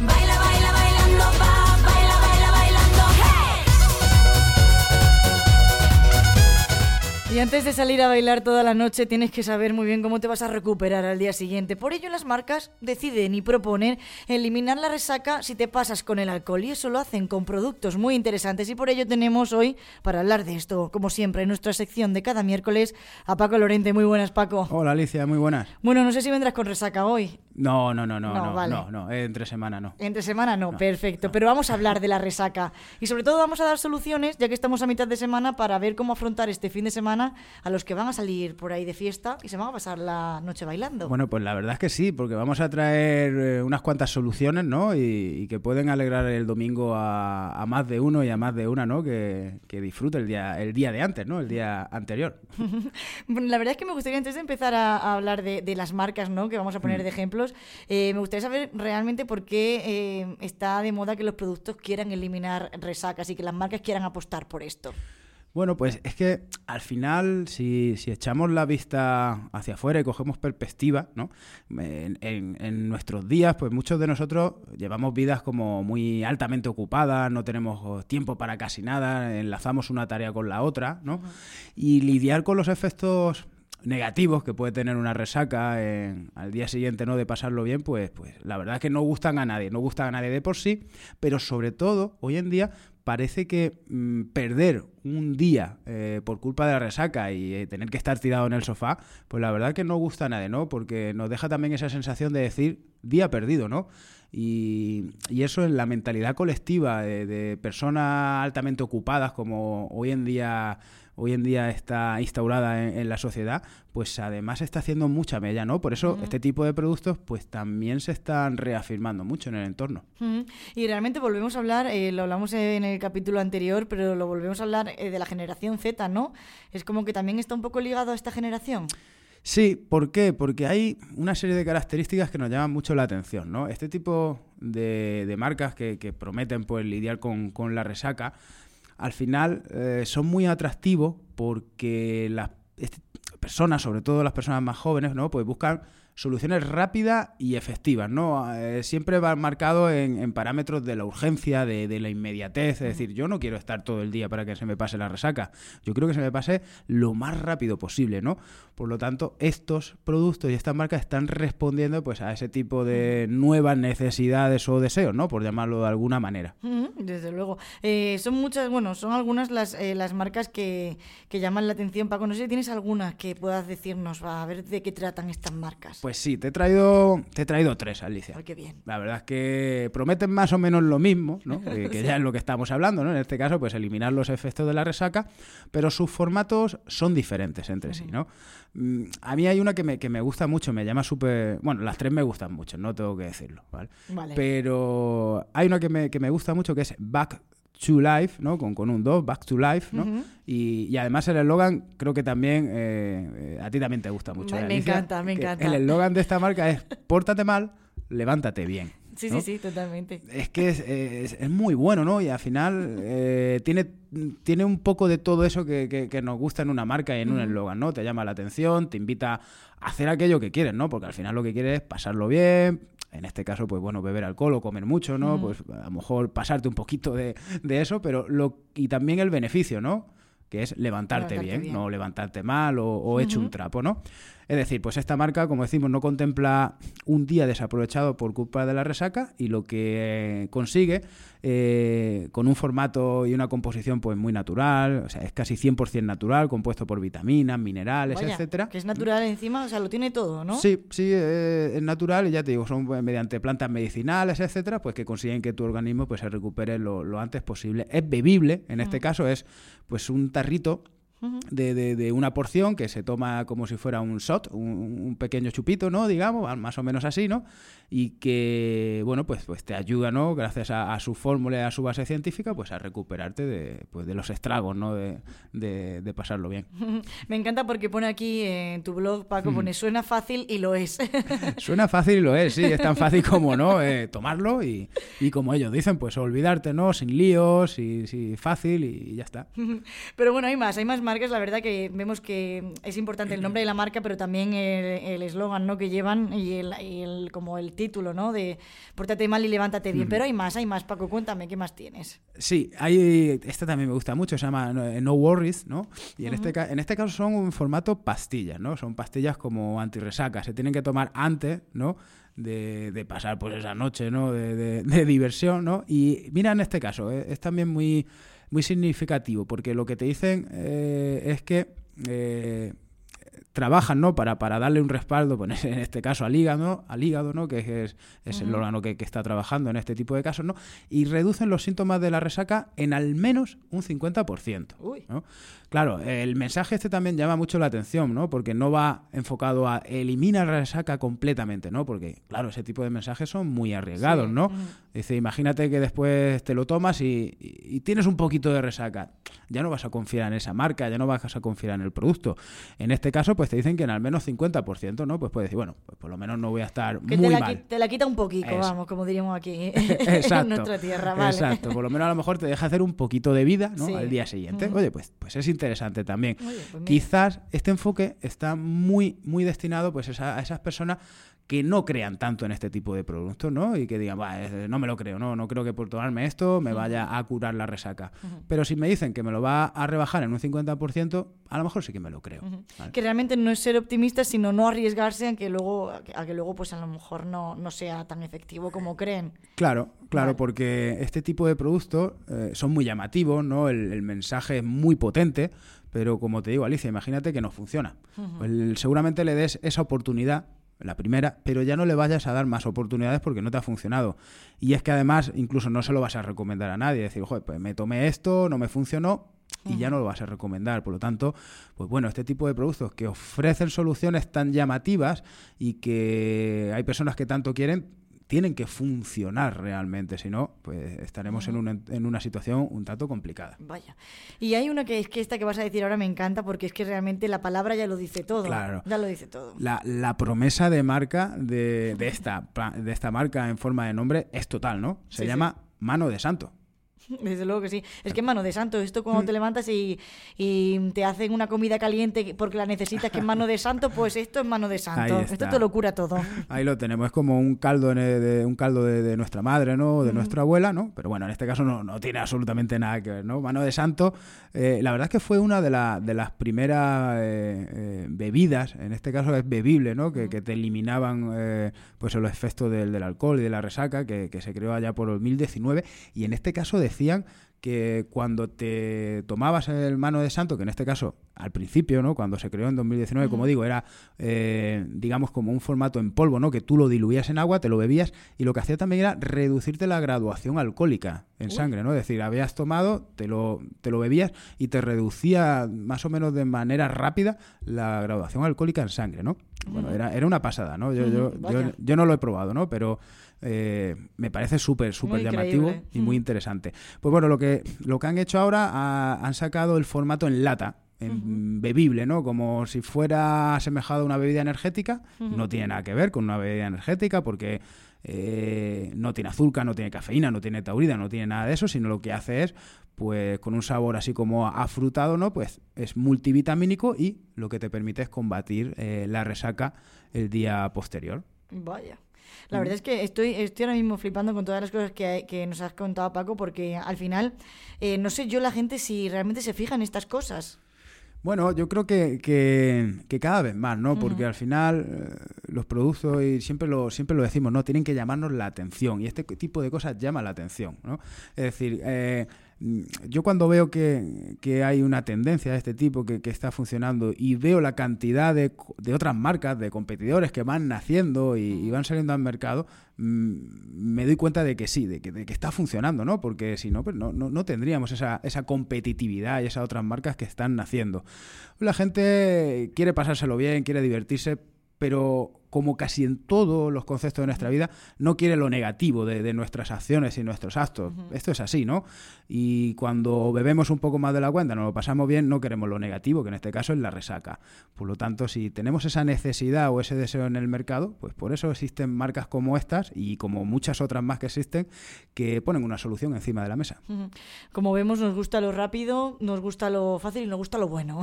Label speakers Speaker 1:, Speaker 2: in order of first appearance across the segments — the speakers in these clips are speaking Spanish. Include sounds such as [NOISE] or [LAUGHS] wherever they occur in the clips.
Speaker 1: Baila,
Speaker 2: Y antes de salir a bailar toda la noche tienes que saber muy bien cómo te vas a recuperar al día siguiente. Por ello las marcas deciden y proponen eliminar la resaca si te pasas con el alcohol y eso lo hacen con productos muy interesantes y por ello tenemos hoy para hablar de esto, como siempre, en nuestra sección de cada miércoles a Paco Lorente. Muy buenas, Paco.
Speaker 3: Hola Alicia, muy buenas.
Speaker 2: Bueno, no sé si vendrás con resaca hoy.
Speaker 3: No, no, no, no,
Speaker 2: No,
Speaker 3: no,
Speaker 2: vale.
Speaker 3: no, no, entre semana no.
Speaker 2: Entre semana no, perfecto. Pero vamos a hablar de la resaca. Y sobre todo vamos a dar soluciones, ya que estamos a mitad de semana, para ver cómo afrontar este fin de semana a los que van a salir por ahí de fiesta y se van a pasar la noche bailando.
Speaker 3: Bueno, pues la verdad es que sí, porque vamos a traer eh, unas cuantas soluciones, ¿no? Y, y que pueden alegrar el domingo a, a más de uno y a más de una, ¿no? Que, que disfrute el día, el día de antes, ¿no? El día anterior. [LAUGHS]
Speaker 2: Bueno, la verdad es que me gustaría, antes de empezar a, a hablar de, de las marcas, ¿no? Que vamos a poner de ejemplos, eh, me gustaría saber realmente por qué eh, está de moda que los productos quieran eliminar resacas y que las marcas quieran apostar por esto.
Speaker 3: Bueno, pues es que al final, si, si echamos la vista hacia afuera y cogemos perspectiva, ¿no? En, en- en nuestros días, pues muchos de nosotros llevamos vidas como muy altamente ocupadas, no tenemos tiempo para casi nada, enlazamos una tarea con la otra, ¿no? Y lidiar con los efectos negativos que puede tener una resaca en- al día siguiente no de pasarlo bien pues pues la verdad es que no gustan a nadie no gustan a nadie de por sí pero sobre todo hoy en día parece que mm, perder un día eh, por culpa de la resaca y eh, tener que estar tirado en el sofá pues la verdad que no gusta a nadie no porque nos deja también esa sensación de decir día perdido no y, y eso en la mentalidad colectiva de personas altamente ocupadas como hoy en día hoy en día está instaurada en, en la sociedad, pues además está haciendo mucha mella, ¿no? Por eso este tipo de productos pues también se están reafirmando mucho en el entorno.
Speaker 2: Y realmente volvemos a hablar, eh, lo hablamos en el capítulo anterior, pero lo volvemos a hablar eh, de la generación Z, ¿no? Es como que también está un poco ligado a esta generación.
Speaker 3: Sí, ¿por qué? Porque hay una serie de características que nos llaman mucho la atención, ¿no? Este tipo de, de marcas que, que prometen pues lidiar con, con la resaca, al final eh, son muy atractivos porque las este- personas, sobre todo las personas más jóvenes, ¿no? Pues buscan soluciones rápidas y efectivas, ¿no? Eh, siempre va marcado en, en parámetros de la urgencia, de, de la inmediatez, es decir, yo no quiero estar todo el día para que se me pase la resaca, yo quiero que se me pase lo más rápido posible, ¿no? Por lo tanto, estos productos y estas marcas están respondiendo pues a ese tipo de nuevas necesidades o deseos, ¿no? Por llamarlo de alguna manera.
Speaker 2: Desde luego. Eh, son muchas, bueno, son algunas las, eh, las marcas que, que llaman la atención. Paco, no sé si tienes algunas que puedas decirnos, a ver de qué tratan estas marcas.
Speaker 3: Pues sí, te he traído, te he traído tres, Alicia.
Speaker 2: Ay, qué bien.
Speaker 3: La verdad es que prometen más o menos lo mismo, ¿no? [LAUGHS] Eh, que ya es lo que estamos hablando, ¿no? En este caso, pues eliminar los efectos de la resaca, pero sus formatos son diferentes entre sí, ¿no? Mm, A mí hay una que me, que me gusta mucho, me llama súper... Bueno, las tres me gustan mucho, no tengo que decirlo, ¿vale?
Speaker 2: Vale.
Speaker 3: Pero hay una que me, que me gusta mucho que es Back to Life, ¿no? Con, con un 2, Back to Life, ¿no? Y, y además el eslogan creo que también eh, eh, a ti también te gusta mucho.
Speaker 2: Me-
Speaker 3: ¿eh,
Speaker 2: me
Speaker 3: Alicia?
Speaker 2: encanta, me encanta.
Speaker 3: El eslogan de esta marca es pórtate mal, levántate bien.
Speaker 2: Sí,
Speaker 3: ¿no?
Speaker 2: sí, sí, totalmente.
Speaker 3: Es que es, es- es muy bueno, ¿no? Y al final eh, tiene, tiene un poco de todo eso que, que- que nos gusta en una marca y en un eslogan, ¿no? Te llama la atención, te invita a hacer aquello que quieres, ¿no? Porque al final lo que quieres es pasarlo bien, en este caso, pues bueno, beber alcohol o comer mucho, ¿no? Pues a lo mejor pasarte un poquito de, de eso, pero lo y también el beneficio, ¿no? Que es levantarte,
Speaker 2: Levantarte
Speaker 3: bien,
Speaker 2: bien.
Speaker 3: no levantarte mal o, o hecho un trapo, ¿no? Es decir, pues esta marca, como decimos, no contempla un día desaprovechado por culpa de la resaca y lo que eh, consigue eh, con un formato y una composición pues muy natural, o sea, es casi 100% natural, compuesto por vitaminas, minerales,
Speaker 2: Vaya,
Speaker 3: etcétera.
Speaker 2: Que es natural encima, o sea, lo tiene todo, ¿no?
Speaker 3: Sí, sí, eh, es natural y ya te digo, son pues, mediante plantas medicinales, etcétera, pues que consiguen que tu organismo pues se recupere lo, lo antes posible. Es bebible, en este caso es pues un tarrito de, de- de una porción que se toma como si fuera un shot, un, un pequeño chupito, ¿no? Digamos, más o menos así, ¿no? Y que, bueno, pues, pues te ayuda, ¿no? Gracias a, a su fórmula y a su base científica, pues a recuperarte de, pues, de los estragos, ¿no? De, de- pasarlo bien. [LAUGHS]
Speaker 2: Me encanta porque pone aquí en tu blog, Paco, pone suena fácil y lo es. [LAUGHS]
Speaker 3: Suena fácil y lo es, sí, es tan fácil como, ¿no? Eh, tomarlo y, y como ellos dicen, pues olvidarte, ¿no? Sin líos y, sí, fácil y ya está. [LAUGHS]
Speaker 2: Pero bueno, hay más, hay más marcas, la verdad que vemos que es importante el nombre de la marca, pero también el eslogan ¿no? que llevan y el, y el- como el título, ¿no? De pórtate mal y levántate bien. Pero hay más, hay más, Paco, cuéntame, ¿qué más tienes?
Speaker 3: Sí, hay, esta también me gusta mucho, se llama No, No Worries, ¿no? Y en, este, ca- en este caso son en formato pastillas, ¿no? Son pastillas como antirresaca, se tienen que tomar antes, ¿no? De, de pasar pues esa noche, ¿no? De, de- de diversión, ¿no? Y mira en este caso, eh, es también muy, muy significativo, porque lo que te dicen eh, es que... eh, trabajan ¿no? para, para darle un respaldo, pues, [LAUGHS] en este caso al hígado, al hígado ¿no? que es, es el órgano que, que está trabajando en este tipo de casos, ¿no? y reducen los síntomas de la resaca en al menos un 50%.
Speaker 2: Uy.
Speaker 3: ¿no? Claro, el mensaje este también llama mucho la atención, ¿no? porque no va enfocado a eliminar la resaca completamente, ¿no? porque claro, ese tipo de mensajes son muy arriesgados,
Speaker 2: Sí.
Speaker 3: ¿no? Dice, imagínate que después te lo tomas y, y- y tienes un poquito de resaca. Ya no vas a confiar en esa marca, ya no vas a confiar en el producto. En este caso, pues te dicen que en al menos 50%, ¿no? Pues puedes decir, bueno, pues por lo menos no voy a estar
Speaker 2: Que
Speaker 3: muy
Speaker 2: te, la,
Speaker 3: mal.
Speaker 2: te la quita un poquito,
Speaker 3: Eso.
Speaker 2: vamos, como diríamos aquí [LAUGHS]
Speaker 3: Exacto.
Speaker 2: en nuestra tierra, vale.
Speaker 3: Exacto. Por lo menos a lo mejor te deja hacer un poquito de vida, ¿no?
Speaker 2: Sí.
Speaker 3: Al día siguiente.
Speaker 2: Ujú.
Speaker 3: Oye, pues, pues es interesante también.
Speaker 2: Oye, pues.
Speaker 3: Quizás este enfoque está muy, muy destinado pues a esas personas que no crean tanto en este tipo de productos, ¿no? Y que digan, "Buah, eh, no me lo creo, no, no creo que por tomarme esto me vaya a curar la resaca. Pero si me dicen que me lo va a rebajar en un 50%, a lo mejor sí que me lo creo. ¿vale?
Speaker 2: Que realmente no es ser optimista, sino no arriesgarse a que luego, a que, luego pues a lo mejor no, no sea tan efectivo como creen.
Speaker 3: Claro, claro,
Speaker 2: Vale.
Speaker 3: porque este tipo de productos eh, son muy llamativos, ¿no? El, el mensaje es muy potente, pero como te digo, Alicia, imagínate que no funciona. Pues, seguramente le des esa oportunidad, la primera, pero ya no le vayas a dar más oportunidades porque no te ha funcionado. Y es que además incluso no se lo vas a recomendar a nadie, decir, joder, pues me tomé esto, no me funcionó. Y ya no lo vas a recomendar. Por lo tanto, pues bueno, este tipo de productos que ofrecen soluciones tan llamativas y que hay personas que tanto quieren, tienen que funcionar realmente, si no, pues estaremos en, una, en una situación un tanto complicada.
Speaker 2: Vaya. Y hay una que es que esta que vas a decir ahora me encanta porque es que realmente la palabra ya lo dice todo.
Speaker 3: Claro.
Speaker 2: Ya lo dice todo.
Speaker 3: La, la promesa de marca de, de esta, de esta marca en forma de nombre es total, ¿no? Se
Speaker 2: Sí,
Speaker 3: llama Mano de Santo. [LAUGHS]
Speaker 2: Desde luego que sí. Es que en mano de santo, esto cuando te levantas y, y te hacen una comida caliente porque la necesitas que en mano de santo, pues esto es mano de santo. Esto te lo cura todo.
Speaker 3: Ahí lo tenemos, es como un caldo, de, de- un caldo de, de nuestra madre, ¿no? De nuestra abuela, ¿no? Pero bueno, en este caso no, no tiene absolutamente nada que ver, ¿no? Mano de santo, eh, la verdad es que fue una de, la- de las primeras eh, eh, bebidas, en este caso es bebible, ¿no? Que, que te eliminaban eh, pues los efectos del, del alcohol y de la resaca, que, que se creó allá por el 2019, y en este caso decían que cuando te tomabas el mano de santo, que en este caso al principio, ¿no? Cuando se creó en 2019, como digo, era eh, digamos como un formato en polvo, ¿no? Que tú lo diluías en agua, te lo bebías y lo que hacía también era reducirte la graduación alcohólica en sangre, ¿no? Es decir, habías tomado, te lo, te lo bebías y te reducía más o menos de manera rápida la graduación alcohólica en sangre, ¿no? Bueno, era, era una pasada, ¿no? Yo, yo, yo, yo no lo he probado, ¿no? Pero eh, me parece súper, súper llamativo
Speaker 2: increíble.
Speaker 3: y muy interesante. Pues bueno, lo que, lo que han hecho ahora, ah, han sacado el formato en lata, en bebible, ¿no? Como si fuera asemejado a una bebida energética. No tiene nada que ver con una bebida energética porque eh, no tiene azúcar, no tiene cafeína, no tiene taurida, no tiene nada de eso, sino lo que hace es, pues con un sabor así como afrutado, ¿no? Pues es multivitamínico y lo que te permite es combatir eh, la resaca el día posterior.
Speaker 2: Vaya. La verdad es que estoy, estoy ahora mismo flipando con todas las cosas que, que nos has contado, Paco, porque al final, eh, no sé yo la gente si realmente se fija en estas cosas.
Speaker 3: Bueno, yo creo que, que, que cada vez más, ¿no? Porque al final eh, los productos, y siempre lo, siempre lo decimos, ¿no? Tienen que llamarnos la atención. Y este tipo de cosas llama la atención, ¿no? Es decir, eh, mm, yo cuando veo que, que hay una tendencia de este tipo que, que está funcionando y veo la cantidad de, de otras marcas, de competidores que van naciendo y, y van saliendo al mercado, mm, me doy cuenta de que sí, de que, de que está funcionando, ¿no? Porque si no, pues no, no, no tendríamos esa, esa competitividad y esas otras marcas que están naciendo. La gente quiere pasárselo bien, quiere divertirse, pero como casi en todos los conceptos de nuestra vida, no quiere lo negativo de, de nuestras acciones y nuestros actos. Esto es así, ¿no? Y cuando bebemos un poco más de la cuenta, nos lo pasamos bien, no queremos lo negativo, que en este caso es la resaca. Por lo tanto, si tenemos esa necesidad o ese deseo en el mercado, pues por eso existen marcas como estas y como muchas otras más que existen, que ponen una solución encima de la mesa.
Speaker 2: Ujú. Como vemos, nos gusta lo rápido, nos gusta lo fácil y nos gusta lo bueno.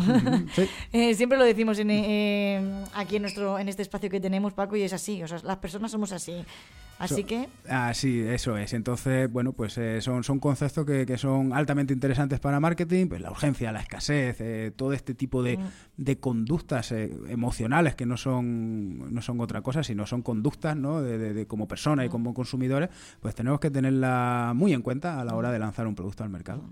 Speaker 3: Sí. [LAUGHS]
Speaker 2: Eh, siempre lo decimos en, eh, aquí en nuestro en este espacio que tenemos, Paco, y es así. O sea, las personas somos así. Así
Speaker 3: So-
Speaker 2: que
Speaker 3: Ah, sí, eso es. Entonces, bueno, pues eh, son, son conceptos que, que son altamente interesantes para marketing, pues la urgencia, la escasez, eh, todo este tipo de, de conductas eh, emocionales que no son, no son otra cosa, sino son conductas, ¿no? De, de- de como personas y como consumidores, pues tenemos que tenerla muy en cuenta a la hora de lanzar un producto al mercado.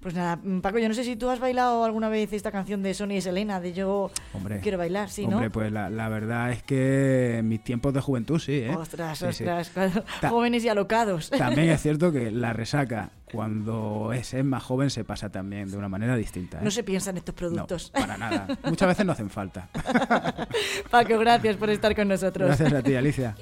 Speaker 2: Pues nada, mm, Paco, yo no sé si tú has bailado alguna vez esta canción de Sony y Selena, de Yo
Speaker 3: Hombre,
Speaker 2: quiero bailar, sí,
Speaker 3: Hombre,
Speaker 2: ¿no?
Speaker 3: pues la, la verdad es que en mis tiempos de juventud sí, ¿eh?
Speaker 2: Ostras,
Speaker 3: Sí, sí.
Speaker 2: Claro, jóvenes y alocados.
Speaker 3: También es [LAUGHS] cierto que la resaca, cuando es, es más joven, se pasa también de una manera distinta. ¿eh?
Speaker 2: No se piensa en estos
Speaker 3: No,
Speaker 2: productos.
Speaker 3: para nada. Muchas veces no hacen falta. [LAUGHS]
Speaker 2: Paco, gracias por estar con nosotros.
Speaker 3: Gracias a ti, Alicia.